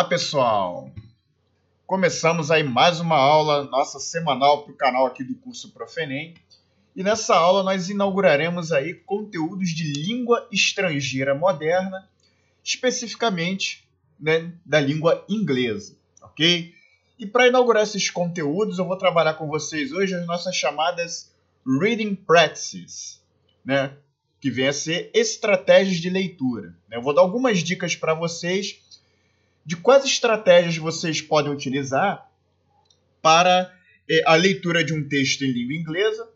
Olá, pessoal! Começamos aí mais uma aula nossa semanal para o canal aqui do curso Profenem. E nessa aula nós inauguraremos aí conteúdos de língua estrangeira moderna, especificamente né, da língua inglesa, ok? E para inaugurar esses conteúdos, eu vou trabalhar com vocês hoje as nossas chamadas Reading Practices, né? que vem a ser estratégias de leitura. Né? Eu vou dar algumas dicas para vocês de quais estratégias vocês podem utilizar para eh, a leitura de um texto em língua inglesa,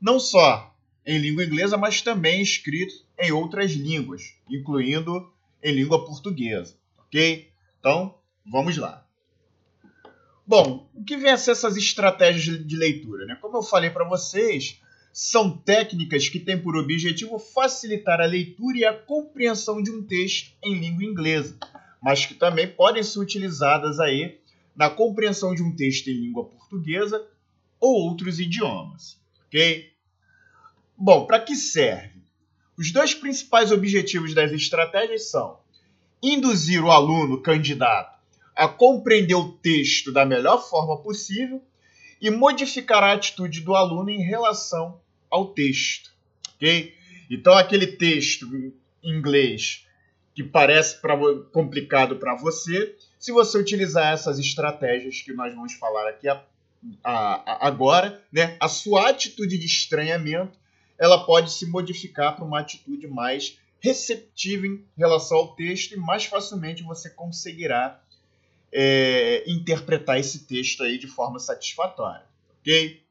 não só em língua inglesa, mas também escrito em outras línguas, incluindo em língua portuguesa, ok? Então, vamos lá. Bom, o que vem a ser essas estratégias de leitura? Né? Como eu falei para vocês, são técnicas que têm por objetivo facilitar a leitura e a compreensão de um texto em língua inglesa, mas que também podem ser utilizadas aí na compreensão de um texto em língua portuguesa ou outros idiomas, ok? Bom, para que serve? Os dois principais objetivos das estratégias são induzir o aluno candidato a compreender o texto da melhor forma possível e modificar a atitude do aluno em relação ao texto, ok? Então aquele texto em inglês que parece pra, complicado para você, se você utilizar essas estratégias que nós vamos falar aqui a, a, a, agora, né, a sua atitude de estranhamento ela pode se modificar para uma atitude mais receptiva em relação ao texto e mais facilmente você conseguirá é, interpretar esse texto aí de forma satisfatória, ok?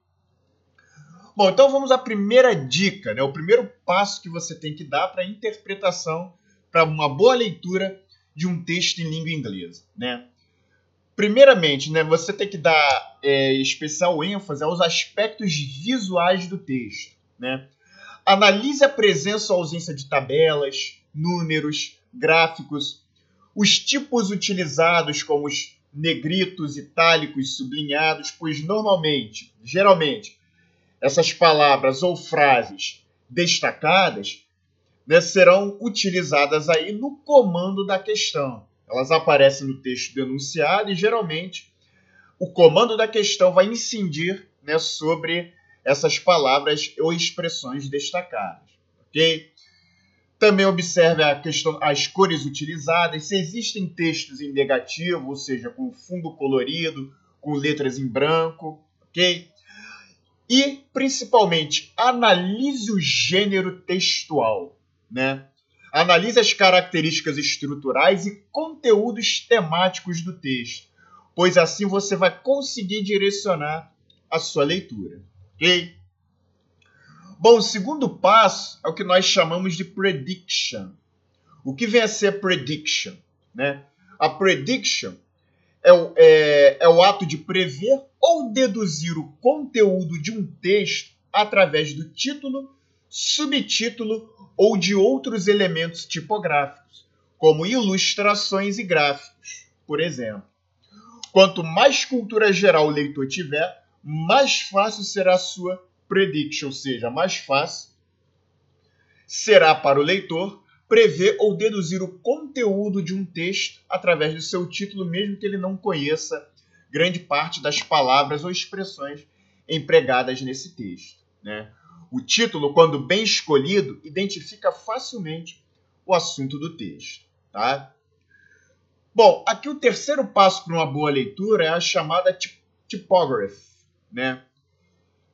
Bom, então vamos à primeira dica, né? O primeiro passo que você tem que dar para a interpretação, para uma boa leitura de um texto em língua inglesa, né? Primeiramente, né, você tem que dar é, especial ênfase aos aspectos visuais do texto, né? Analise a presença ou ausência de tabelas, números, gráficos, os tipos utilizados como os negritos, itálicos, sublinhados, pois normalmente, geralmente, essas palavras ou frases destacadas né, serão utilizadas aí no comando da questão. Elas aparecem no texto denunciado e geralmente o comando da questão vai incidir né, sobre essas palavras ou expressões destacadas, ok? Também observe a questão, as cores utilizadas, se existem textos em negativo, ou seja, com fundo colorido, com letras em branco, ok? E, principalmente, analise o gênero textual, né? Analise as características estruturais e conteúdos temáticos do texto, pois assim você vai conseguir direcionar a sua leitura, ok? Bom, o segundo passo é o que nós chamamos de prediction. O que vem a ser prediction? Né? A prediction é o, é, é o ato de prever ou deduzir o conteúdo de um texto através do título, subtítulo ou de outros elementos tipográficos, como ilustrações e gráficos, por exemplo. Quanto mais cultura geral o leitor tiver, mais fácil será a sua prediction, ou seja, mais fácil será para o leitor prever ou deduzir o conteúdo de um texto através do seu título, mesmo que ele não conheça grande parte das palavras ou expressões empregadas nesse texto. Né? O título, quando bem escolhido, identifica facilmente o assunto do texto. Tá? Bom, aqui o terceiro passo para uma boa leitura é a chamada tipography. Né?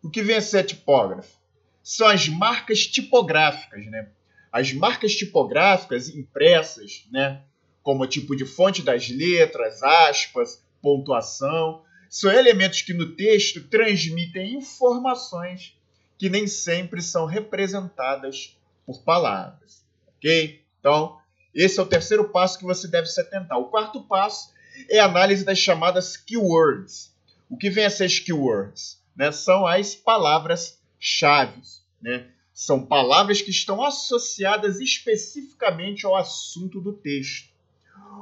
O que vem a ser a tipógrafo? São as marcas tipográficas, né? As marcas tipográficas impressas, né? Como tipo de fonte das letras, aspas, pontuação, são elementos que no texto transmitem informações que nem sempre são representadas por palavras. Ok? Então, esse é o terceiro passo que você deve se atentar. O quarto passo é a análise das chamadas keywords. O que vem a ser as keywords? Né? São as palavras-chave. Né? São palavras que estão associadas especificamente ao assunto do texto,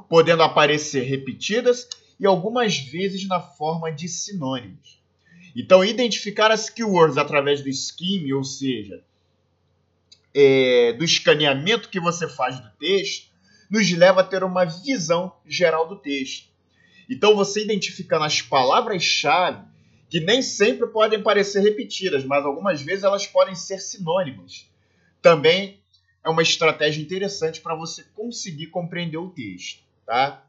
podendo aparecer repetidas e algumas vezes na forma de sinônimos. Então, identificar as keywords através do scheme, ou seja, é, do escaneamento que você faz do texto, nos leva a ter uma visão geral do texto. Então, você identificando as palavras-chave, que nem sempre podem parecer repetidas, mas algumas vezes elas podem ser sinônimas. Também é uma estratégia interessante para você conseguir compreender o texto, tá?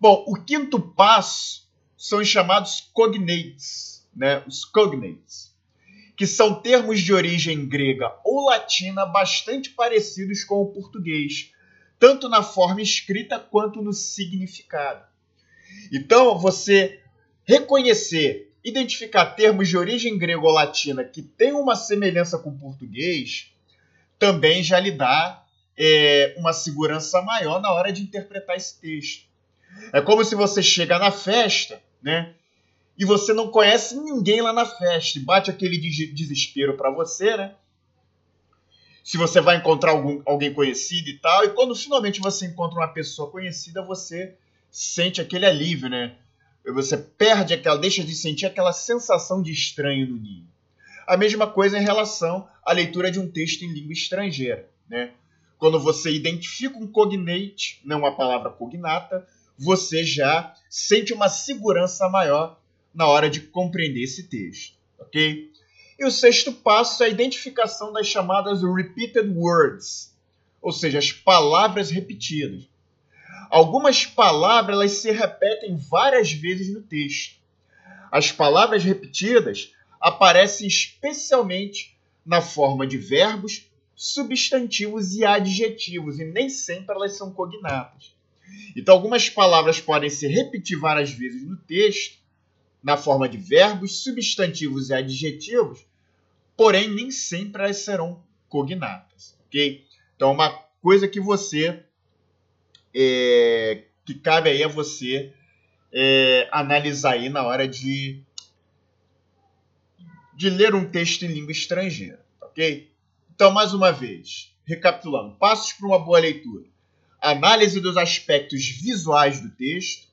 Bom, o quinto passo são os chamados cognates, né? Os cognates, que são termos de origem grega ou latina bastante parecidos com o português, tanto na forma escrita quanto no significado. Então, você reconhecer, identificar termos de origem grega ou latina que têm uma semelhança com o português, também já lhe dá é, uma segurança maior na hora de interpretar esse texto. É como se você chega na festa, né? E você não conhece ninguém lá na festa. Bate aquele desespero para você, né? Se você vai encontrar algum, alguém conhecido e tal. E quando finalmente você encontra uma pessoa conhecida, você sente aquele alívio, né? Você perde aquela, deixa de sentir aquela sensação de estranho no ninho. A mesma coisa em relação à leitura de um texto em língua estrangeira, né? Quando você identifica um cognate, não uma palavra cognata, você já sente uma segurança maior na hora de compreender esse texto, ok? E o sexto passo é a identificação das chamadas repeated words, ou seja, as palavras repetidas. Algumas palavras elas se repetem várias vezes no texto. As palavras repetidas aparecem especialmente na forma de verbos, substantivos e adjetivos, e nem sempre elas são cognatas. Então, algumas palavras podem se repetir várias vezes no texto, na forma de verbos, substantivos e adjetivos, porém nem sempre elas serão cognatas, ok? Então, uma coisa que você é, que cabe aí a você é, analisar aí na hora de, de ler um texto em língua estrangeira, ok? Então, mais uma vez, recapitulando, passos para uma boa leitura. Análise dos aspectos visuais do texto,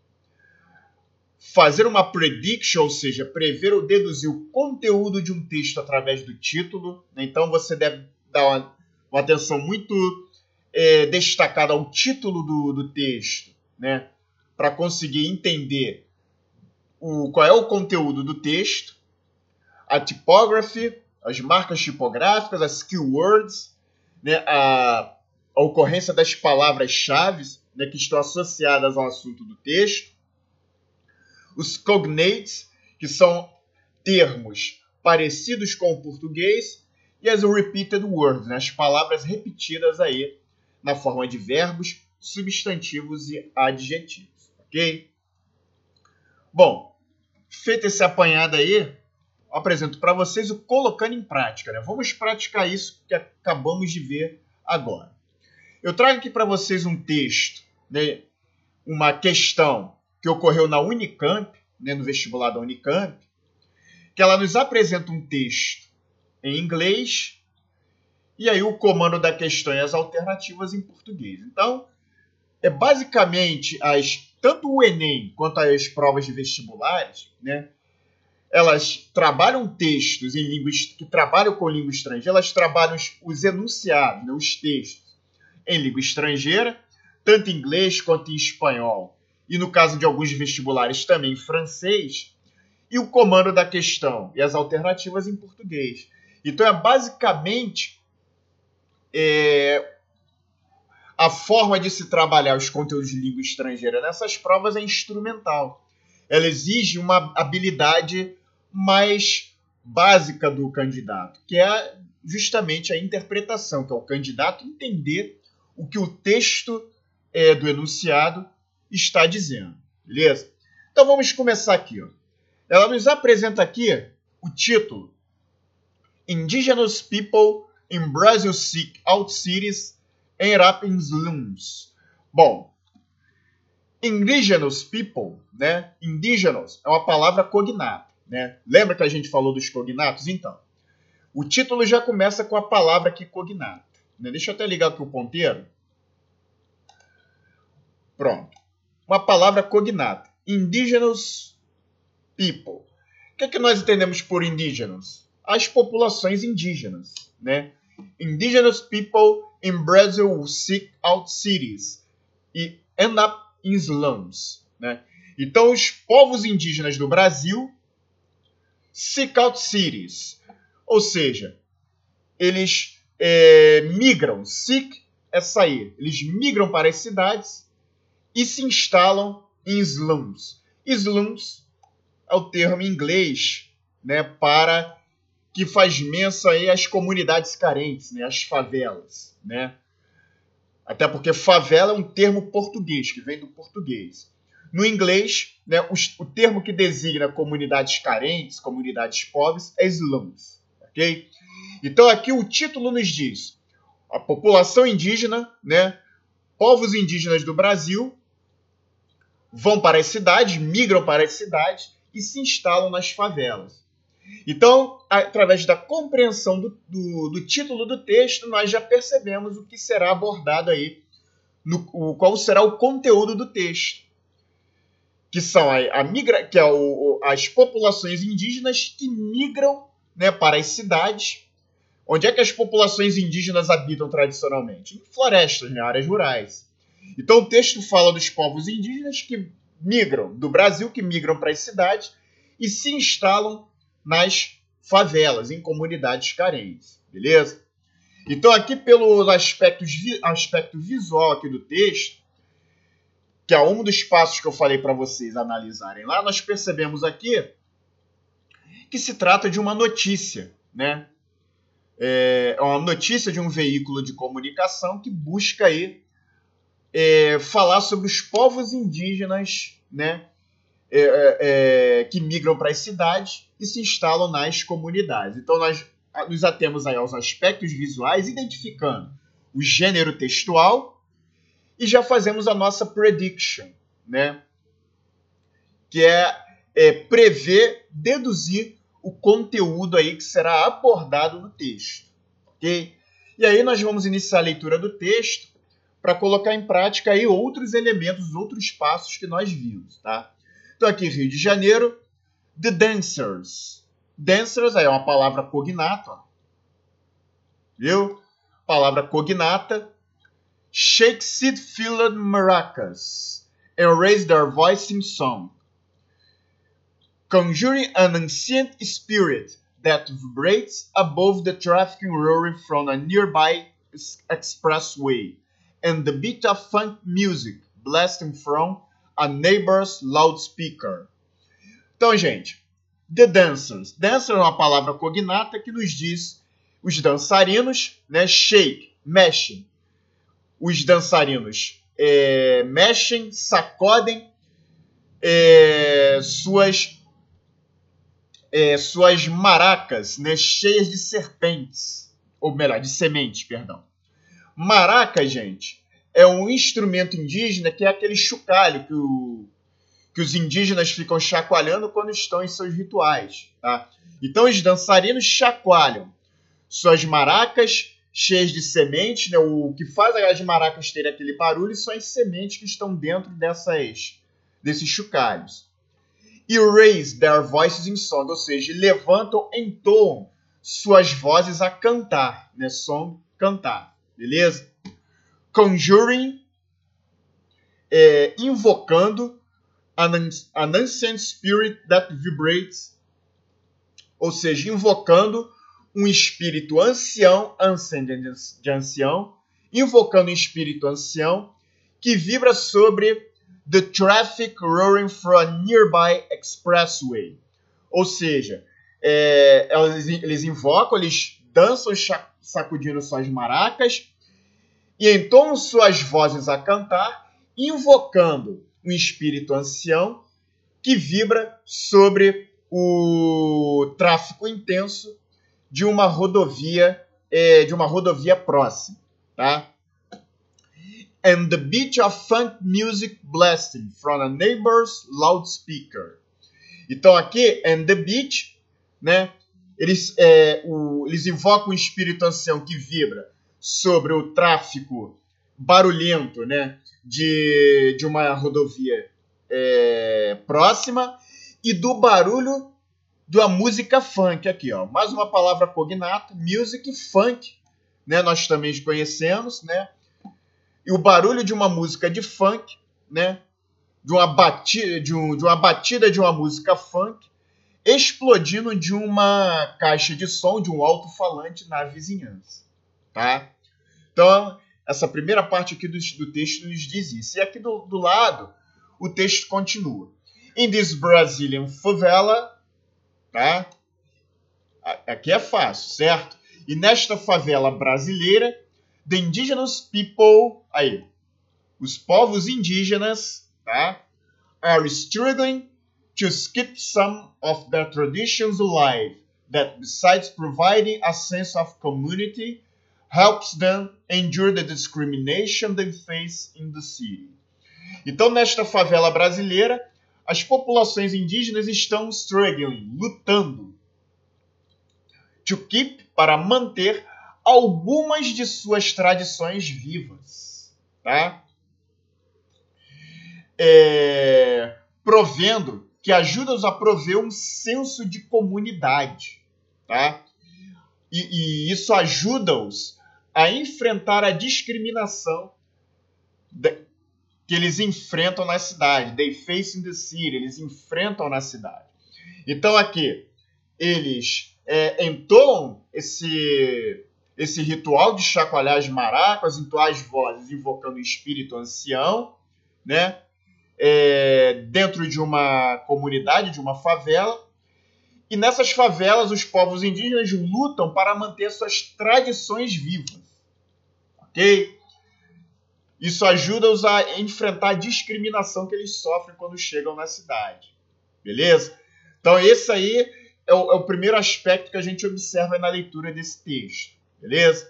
fazer uma prediction, ou seja, prever ou deduzir o conteúdo de um texto através do título. Então você deve dar uma, uma atenção muito é, destacada ao título do, do texto, né? Para conseguir entender o, qual é o conteúdo do texto, a typography, as marcas tipográficas, as keywords, né? a, a ocorrência das palavras-chave né? que estão associadas ao assunto do texto, os cognates, que são termos parecidos com o português, e as repeated words, né? as palavras repetidas aí na forma de verbos, substantivos e adjetivos, ok? Bom, feito esse apanhado aí, apresento para vocês o colocando em prática. Né? Vamos praticar isso que acabamos de ver agora. Eu trago aqui para vocês um texto, né? uma questão que ocorreu na Unicamp, né? no vestibular da Unicamp, que ela nos apresenta um texto em inglês e aí o comando da questão e as alternativas em português. Então, é basicamente as tanto o Enem quanto as provas de vestibulares, né? Elas trabalham textos em línguas que trabalham com língua estrangeira, elas trabalham os, os enunciados, né, os textos em língua estrangeira, tanto em inglês quanto em espanhol, e no caso de alguns vestibulares também em francês, e o comando da questão e as alternativas em português. Então é basicamente é, a forma de se trabalhar os conteúdos de língua estrangeira nessas provas é instrumental. Ela exige uma habilidade mais básica do candidato, que é justamente a interpretação, que é o candidato entender o que o texto é, do enunciado está dizendo. Beleza? Então vamos começar aqui. Ó. Ela nos apresenta aqui o título Indigenous People in Brazil seek out cities and up slums. Bom, indigenous people, né? Indigenous é uma palavra cognata, né? Lembra que a gente falou dos cognatos? Então, o título já começa com a palavra aqui cognata. Né? Deixa eu até ligar aqui o ponteiro. Pronto. Uma palavra cognata. Indigenous people. O que, é que nós entendemos por indígenas? As populações indígenas né? indigenous people in Brazil seek out cities e end up in slums. Né? Então, os povos indígenas do Brasil seek out cities, ou seja, eles é, migram, seek é sair, eles migram para as cidades e se instalam em slums. Slums é o termo em inglês né, para que faz menção aí às comunidades carentes, né, às favelas, né? Até porque favela é um termo português, que vem do português. No inglês, né, o, o termo que designa comunidades carentes, comunidades pobres, é slums, ok? Então aqui o título nos diz a população indígena, né, povos indígenas do Brasil vão para as cidades, migram para as cidades e se instalam nas favelas. Então, através da compreensão do, do, do, título do texto, nós já percebemos o que será abordado aí, no, o, qual será o conteúdo do texto, que são a, a migra, que é o, as populações indígenas que migram né, para as cidades. Onde é que as populações indígenas habitam tradicionalmente? Em florestas, em né, áreas rurais. Então o texto fala dos povos indígenas que migram do Brasil, que migram para as cidades e se instalam nas favelas, em comunidades carentes, beleza? Então aqui pelo aspecto, aspecto visual aqui do texto, que é um dos passos que eu falei para vocês analisarem lá, nós percebemos aqui que se trata de uma notícia, né? É uma notícia de um veículo de comunicação que busca aí é, falar sobre os povos indígenas, né? É, é, é que migram para as cidades e se instalam nas comunidades. Então nós nos atemos aí aos aspectos visuais, identificando o gênero textual e já fazemos a nossa prediction, né? Que é, é prever, deduzir o conteúdo aí que será abordado no texto, ok? E aí nós vamos iniciar a leitura do texto para colocar em prática aí outros elementos, outros passos que nós vimos, tá? Então aqui Rio de Janeiro, The Dancers. Dancers aí é uma palavra cognata. Viu? Palavra cognata. Shake seed filled maracas and raise their voice in song. Conjuring an ancient spirit that vibrates above the traffic roaring from a nearby expressway and the beat of funk music blasting from a neighbor's loudspeaker. Então, gente, The Dancers. Dancer é uma palavra cognata que nos diz os dançarinos, né? Shake, mexem. Os dançarinos é, mexem, sacodem é, suas é, suas maracas, né? Cheias de serpentes, ou melhor, de sementes, perdão. Maraca, gente, é um instrumento indígena que é aquele chocalho que o que os indígenas ficam chacoalhando quando estão em seus rituais. Tá? Então os dançarinos chacoalham suas maracas cheias de sementes. Né? O que faz as maracas terem aquele barulho são as sementes que estão dentro dessas, desses chocalhos. E raise their voices in song, ou seja, levantam, entoam suas vozes a cantar. Né? Song, cantar. Beleza? Conjuring, é, invocando an, an ancient spirit that vibrates, ou seja, invocando um espírito ancião, ancient de ancião, invocando um espírito ancião que vibra sobre the traffic roaring from a nearby expressway. Ou seja, é, eles, eles invocam, eles dançam sacudindo suas maracas e entoam suas vozes a cantar, invocando um espírito ancião que vibra sobre o tráfego intenso de uma rodovia é, de uma rodovia próxima, tá? And the beat of funk music blasting from a neighbor's loudspeaker. Então aqui and the beat, né? Eles, é, o, eles invocam o espírito ancião que vibra sobre o tráfego barulhento, né? de, de uma rodovia é, próxima e do barulho da música funk aqui, ó. Mais uma palavra cognata, music funk, né? Nós também conhecemos, né? E o barulho de uma música de funk, né? De uma batida de, um, de uma batida de uma música funk explodindo de uma caixa de som de um alto-falante na vizinhança, tá? Então, essa primeira parte aqui do, do texto nos diz isso. E aqui do, do lado, o texto continua. In this Brazilian favela, tá? Aqui é fácil, certo? E nesta favela brasileira, the indigenous people, aí, os povos indígenas, tá? Are struggling to keep some of their traditions alive, that besides providing a sense of community, helps them endure the discrimination they face in the city. Então, nesta favela brasileira, as populações indígenas estão struggling, lutando, to keep, para manter algumas de suas tradições vivas, tá? É, provendo, que ajuda-os a prover um senso de comunidade, tá? E, e isso ajuda-os a enfrentar a discriminação que eles enfrentam na cidade. They face in the city, eles enfrentam na cidade. Então aqui, eles é, entoam esse, esse ritual de chacoalhar as maracas, entoar as vozes, invocando o espírito ancião, né? É, dentro de uma comunidade, de uma favela. E nessas favelas, os povos indígenas lutam para manter suas tradições vivas. Ok? Isso ajuda-os a enfrentar a discriminação que eles sofrem quando chegam na cidade. Beleza? Então, esse aí é o, é o primeiro aspecto que a gente observa na leitura desse texto. Beleza?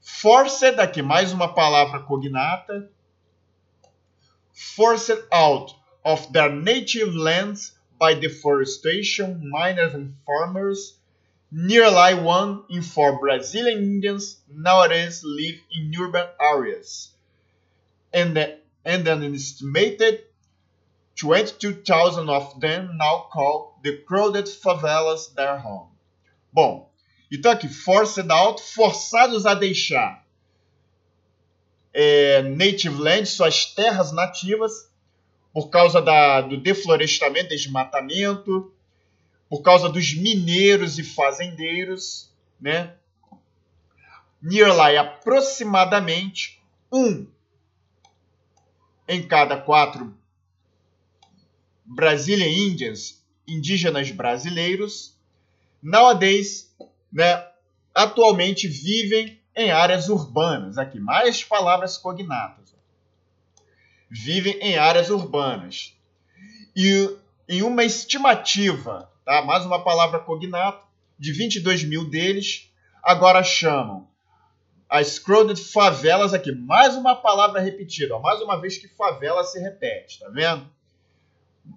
Forced, aqui mais uma palavra cognata. Forced out of their native lands by deforestation, miners and farmers. Nearly one in four Brazilian Indians nowadays live in urban areas and, the, and an estimated 22,000 of them now call the crowded favelas their home. Bom, então aqui, forced out, forçados a deixar é, native land, suas terras nativas, por causa da, do deflorestamento, desmatamento, por causa dos mineiros e fazendeiros, né? Nearly aproximadamente um em cada quatro Brazilian Indians, indígenas brasileiros, nowadays, né, atualmente vivem em áreas urbanas. Aqui, mais palavras cognatas. Vivem em áreas urbanas. E em uma estimativa, tá? mais uma palavra cognata, de 22 mil deles, agora chamam as crowded favelas aqui. Mais uma palavra repetida, ó, mais uma vez que favela se repete, tá vendo?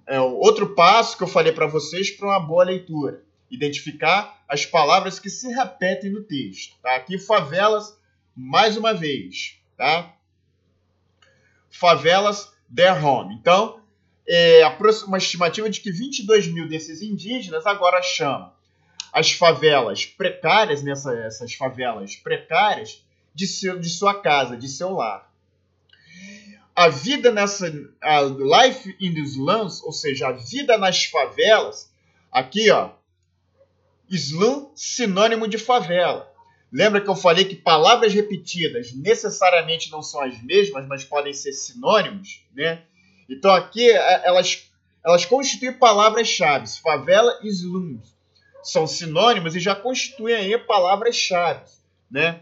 É outro passo que eu falei para vocês para uma boa leitura. Identificar as palavras que se repetem no texto. Tá? Aqui, favelas, mais uma vez. Tá? Favelas, their home. Então, é uma estimativa de que 22 mil desses indígenas agora chamam as favelas precárias, nessas essas favelas precárias, de, seu, de sua casa, de seu lar. A vida nessa. A life in the slums, ou seja, a vida nas favelas, aqui ó, slum sinônimo de favela. Lembra que eu falei que palavras repetidas necessariamente não são as mesmas, mas podem ser sinônimos, né? Então aqui é, elas, elas constituem palavras-chave. Favela e slums são sinônimos e já constituem aí palavras-chave, né?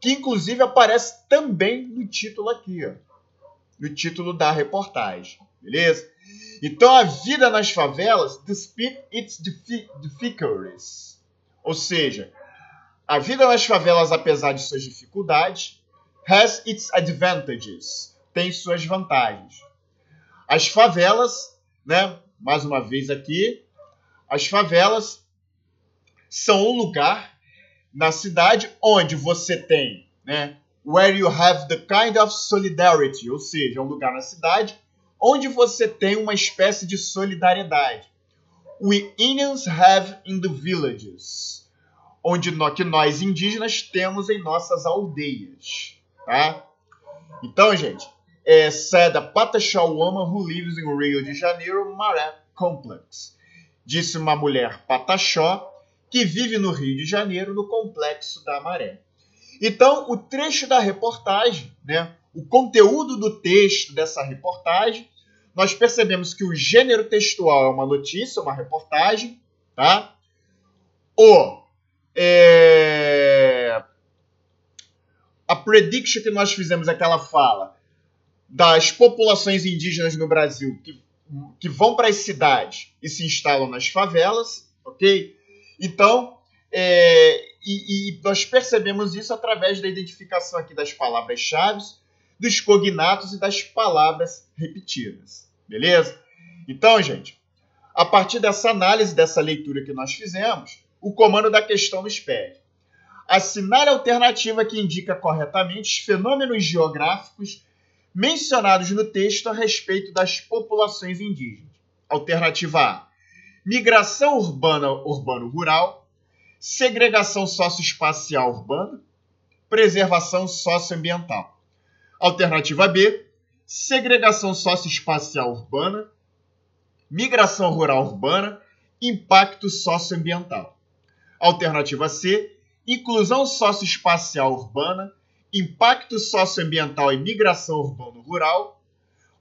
Que inclusive aparece também no título aqui, ó, no título da reportagem, beleza? Então a vida nas favelas despite its difficulties, ou seja, a vida nas favelas, apesar de suas dificuldades, has its advantages, tem suas vantagens. As favelas, né, mais uma vez aqui, as favelas são um lugar na cidade onde você tem, né, where you have the kind of solidarity, ou seja, um lugar na cidade onde você tem uma espécie de solidariedade. We Indians have in the villages. onde nós, que nós indígenas temos em nossas aldeias, tá? Então, gente, é Seda Pataxó Woman who lives in Rio de Janeiro, Maré Complex. Disse uma mulher pataxó que vive no Rio de Janeiro, no complexo da Maré. Então, o trecho da reportagem, né, o conteúdo do texto dessa reportagem, nós percebemos que o gênero textual é uma notícia, uma reportagem, tá? O é, a prediction que nós fizemos, aquela fala das populações indígenas no Brasil que, que vão para as cidades e se instalam nas favelas, ok? Então, é, e, e, nós percebemos isso através da identificação aqui das palavras-chave, dos cognatos e das palavras repetidas. Beleza? Então, gente, a partir dessa análise, dessa leitura que nós fizemos, o comando da questão nos pede assinar a alternativa que indica corretamente os fenômenos geográficos mencionados no texto a respeito das populações indígenas. Alternativa A: migração urbana urbano-rural segregação socioespacial urbana, preservação socioambiental. Alternativa B, segregação socioespacial urbana, migração rural urbana, impacto socioambiental. Alternativa C, inclusão socioespacial urbana, impacto socioambiental e migração urbano-rural.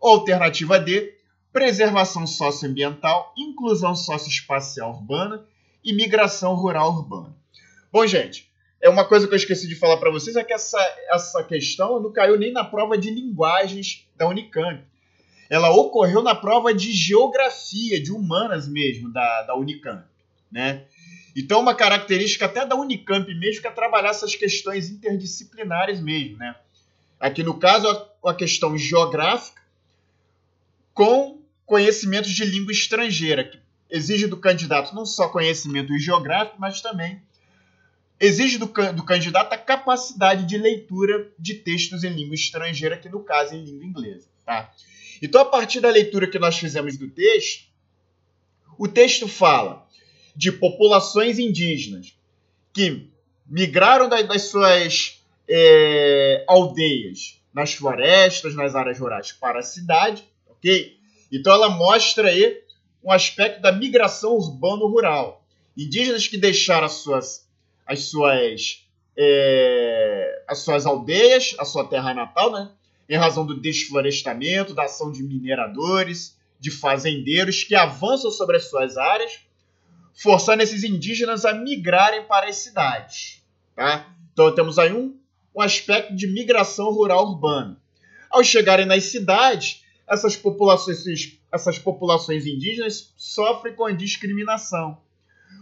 Alternativa D, preservação socioambiental, inclusão socioespacial urbana e migração rural urbana. Bom, gente, é uma coisa que eu esqueci de falar para vocês é que essa, essa questão não caiu nem na prova de linguagens da Unicamp. Ela ocorreu na prova de geografia, de humanas mesmo, da, da Unicamp. Né? Então, uma característica até da Unicamp mesmo que é trabalhar essas questões interdisciplinares mesmo. Né? Aqui, no caso, a, a questão geográfica com conhecimentos de língua estrangeira, que exige do candidato não só conhecimento geográfico, mas também exige do, do candidato a capacidade de leitura de textos em língua estrangeira, que no caso é em língua inglesa. Tá? Então, a partir da leitura que nós fizemos do texto, o texto fala de populações indígenas que migraram das suas é, aldeias nas florestas, nas áreas rurais para a cidade, ok? Então ela mostra aí um aspecto da migração urbano-rural. Indígenas que deixaram as suas, as suas, é, as suas aldeias, a sua terra natal, né? em razão do desflorestamento, da ação de mineradores, de fazendeiros que avançam sobre as suas áreas, forçando esses indígenas a migrarem para as cidades. Tá? Então temos aí um, um aspecto de migração rural urbana. Ao chegarem nas cidades, essas populações essas populações indígenas sofrem com a discriminação,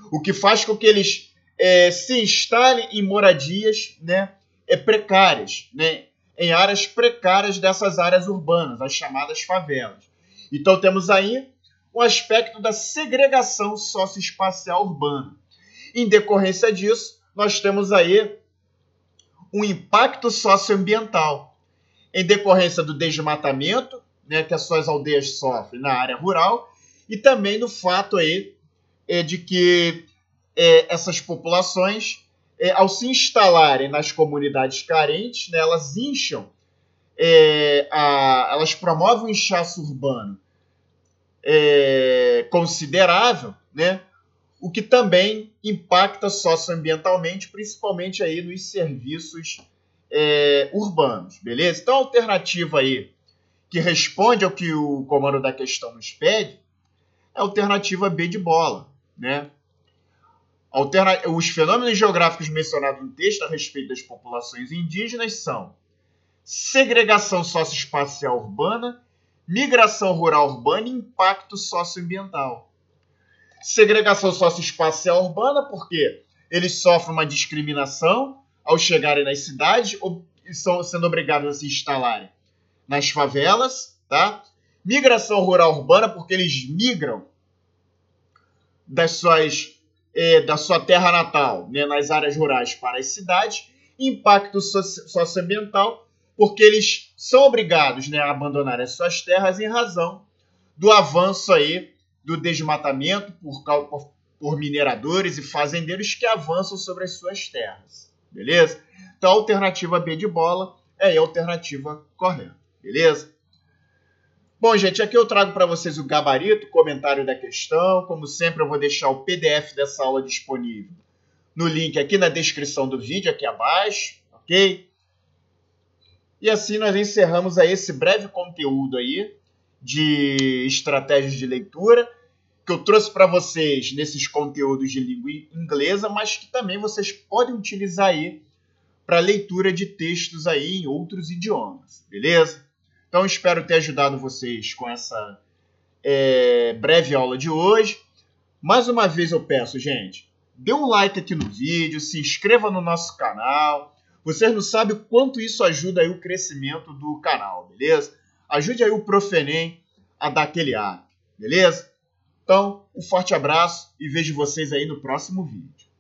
o que faz com que eles é, se instalem em moradias né, é, precárias, né, em áreas precárias dessas áreas urbanas, as chamadas favelas. Então temos aí o aspecto da segregação socioespacial urbana. Em decorrência disso, nós temos aí um impacto socioambiental. Em decorrência do desmatamento, né, que as suas aldeias sofrem na área rural e também no fato aí é, de que é, essas populações, é, ao se instalarem nas comunidades carentes, né, elas incham, é, a, elas promovem um inchaço urbano é, considerável, né, o que também impacta socioambientalmente, principalmente aí nos serviços é, urbanos, beleza? Então a alternativa aí que responde ao que o comando da questão nos pede, é a alternativa B de bola. Né? Alterna... Os fenômenos geográficos mencionados no texto a respeito das populações indígenas são segregação socioespacial urbana, migração rural urbana e impacto socioambiental. Segregação socioespacial urbana, porque eles sofrem uma discriminação ao chegarem nas cidades ou estão sendo obrigados a se instalarem nas favelas, tá? Migração rural urbana, porque eles migram das suas, é, da sua terra natal, né, nas áreas rurais para as cidades. Impacto socioambiental, porque eles são obrigados né, a abandonar as suas terras em razão do avanço aí do desmatamento por, por, mineradores e fazendeiros que avançam sobre as suas terras, beleza? Então a alternativa B de bola é a alternativa correta, beleza? Bom, gente, aqui eu trago para vocês o gabarito, comentário da questão. Como sempre, eu vou deixar o PDF dessa aula disponível no link aqui na descrição do vídeo, aqui abaixo, ok? E assim nós encerramos aí esse breve conteúdo aí de estratégias de leitura que eu trouxe para vocês nesses conteúdos de língua inglesa, mas que também vocês podem utilizar aí para leitura de textos aí em outros idiomas, beleza? Então espero ter ajudado vocês com essa é, breve aula de hoje. Mais uma vez eu peço, gente, dê um like aqui no vídeo, se inscreva no nosso canal. Vocês não sabem o quanto isso ajuda aí o crescimento do canal, beleza? Ajude aí o Profenem a dar aquele ar, beleza? Então, um forte abraço e vejo vocês aí no próximo vídeo.